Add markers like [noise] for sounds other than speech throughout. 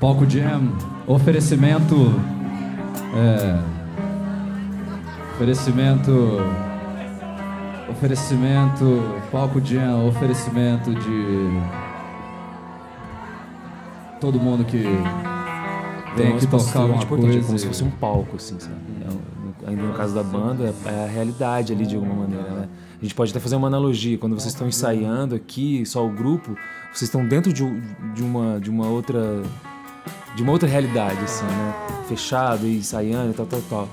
Palco Jam, oferecimento. É, oferecimento. Oferecimento. Palco Jam, oferecimento de. Todo mundo que vem aqui tocar alguma coisa. Como se fosse um palco, assim, sabe? É, ainda no caso da banda, é a realidade ali de alguma maneira, né? A gente pode até fazer uma analogia. Quando vocês estão ensaiando aqui, só o grupo, vocês estão dentro de, de, uma, de uma outra de uma outra realidade, assim, né? Fechado e ensaiando e tal, tal, tal.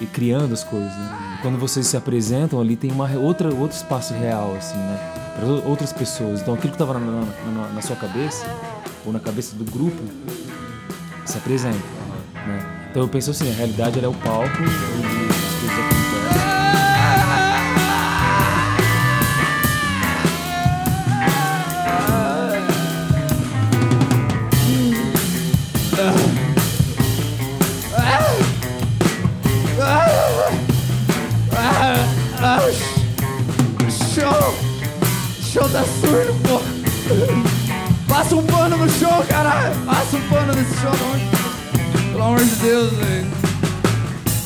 E criando as coisas, né? Quando vocês se apresentam ali, tem uma outra, outro espaço real, assim, né? Para outras pessoas. Então aquilo que estava na, na, na, sua cabeça, ou na cabeça do grupo, se apresenta, né? Então eu penso assim, a realidade é o palco onde as coisas Passa um pano nesse não. Pelo amor de Deus, velho.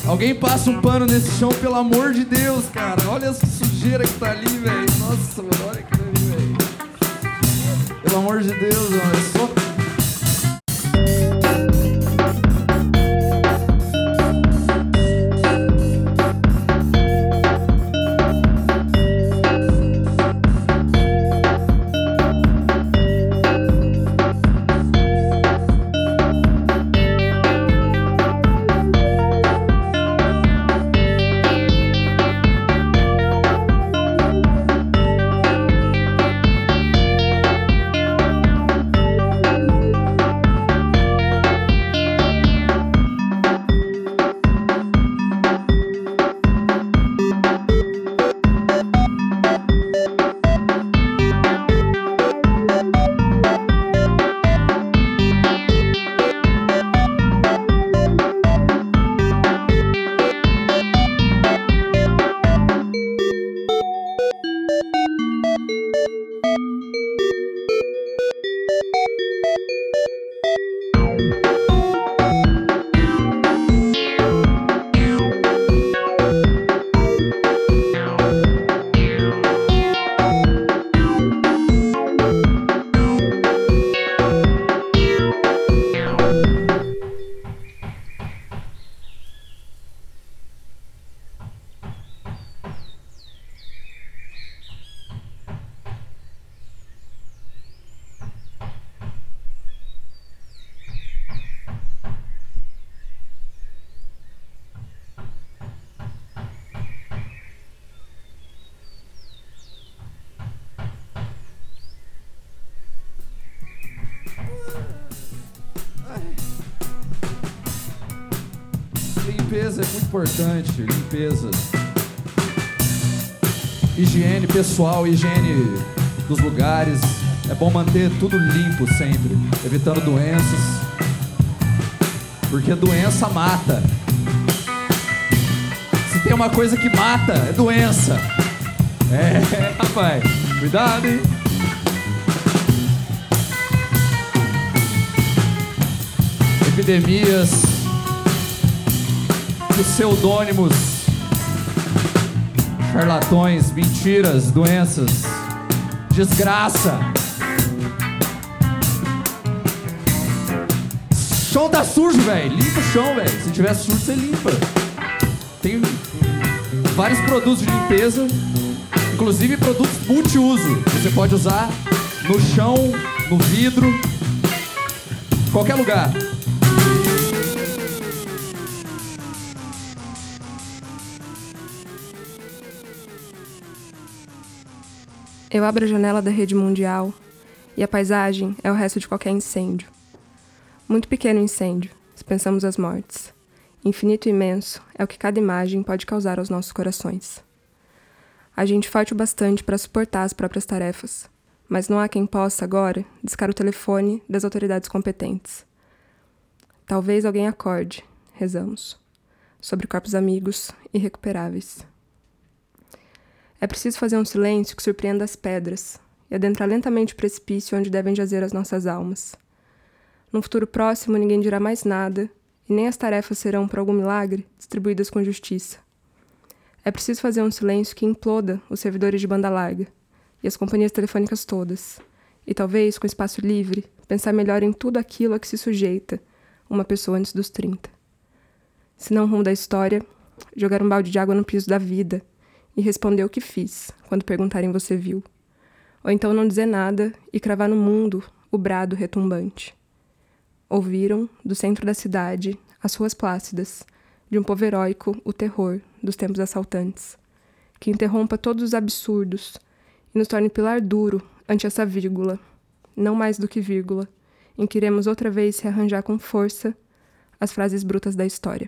Alguém passa um pano nesse chão, pelo amor de Deus, cara. Olha essa sujeira que tá ali, velho. Nossa, olha aquilo ali, velho. Pelo amor de Deus, mano. É só Limpeza é muito importante, limpeza. Higiene pessoal, higiene dos lugares. É bom manter tudo limpo sempre, evitando doenças. Porque doença mata. Se tem uma coisa que mata, é doença. É, [laughs] rapaz, cuidado, hein? Epidemias, pseudônimos, charlatões, mentiras, doenças, desgraça. Chão tá sujo, velho. Limpa o chão, velho. Se tiver sujo, você limpa. Tem vários produtos de limpeza, inclusive produtos multiuso. Você pode usar no chão, no vidro, qualquer lugar. Eu abro a janela da rede mundial e a paisagem é o resto de qualquer incêndio. Muito pequeno incêndio, se pensamos as mortes. Infinito e imenso é o que cada imagem pode causar aos nossos corações. A gente forte o bastante para suportar as próprias tarefas, mas não há quem possa, agora, discar o telefone das autoridades competentes. Talvez alguém acorde, rezamos, sobre corpos amigos irrecuperáveis. É preciso fazer um silêncio que surpreenda as pedras e adentrar lentamente o precipício onde devem jazer as nossas almas. Num futuro próximo, ninguém dirá mais nada, e nem as tarefas serão, por algum milagre, distribuídas com justiça. É preciso fazer um silêncio que imploda os servidores de banda larga e as companhias telefônicas todas, e talvez, com espaço livre, pensar melhor em tudo aquilo a que se sujeita uma pessoa antes dos 30. Se não rumo da história, jogar um balde de água no piso da vida e responder o que fiz quando perguntarem você viu. Ou então não dizer nada e cravar no mundo o brado retumbante. Ouviram, do centro da cidade, as ruas plácidas, de um povo heróico, o terror dos tempos assaltantes, que interrompa todos os absurdos e nos torne pilar duro ante essa vírgula, não mais do que vírgula, em que iremos outra vez rearranjar com força as frases brutas da história.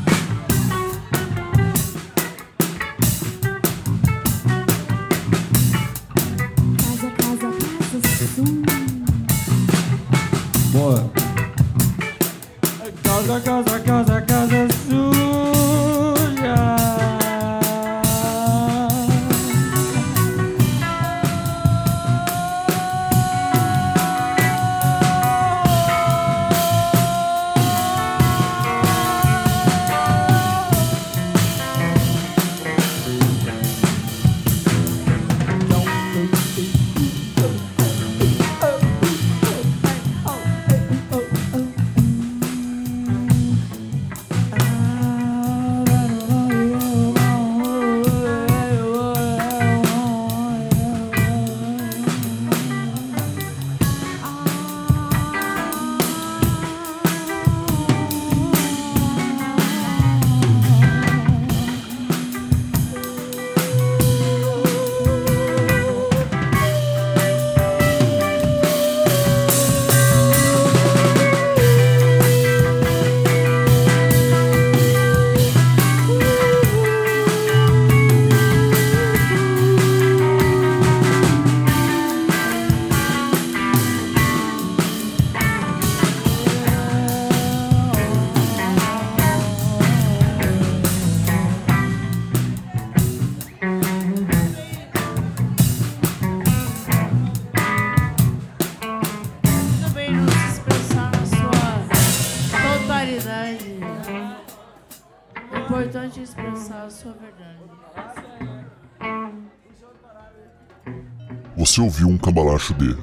Você ouviu um cambalacho de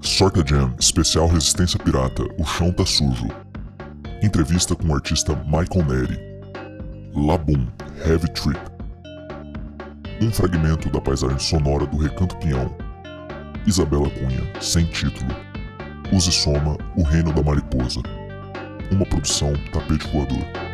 Sorta Jam, especial Resistência Pirata, O Chão Tá Sujo. Entrevista com o artista Michael Neri. Labum, Heavy Trip. Um fragmento da paisagem sonora do Recanto Pinhão. Isabela Cunha, sem título. Use Soma, O Reino da Mariposa. Uma produção tapete voador.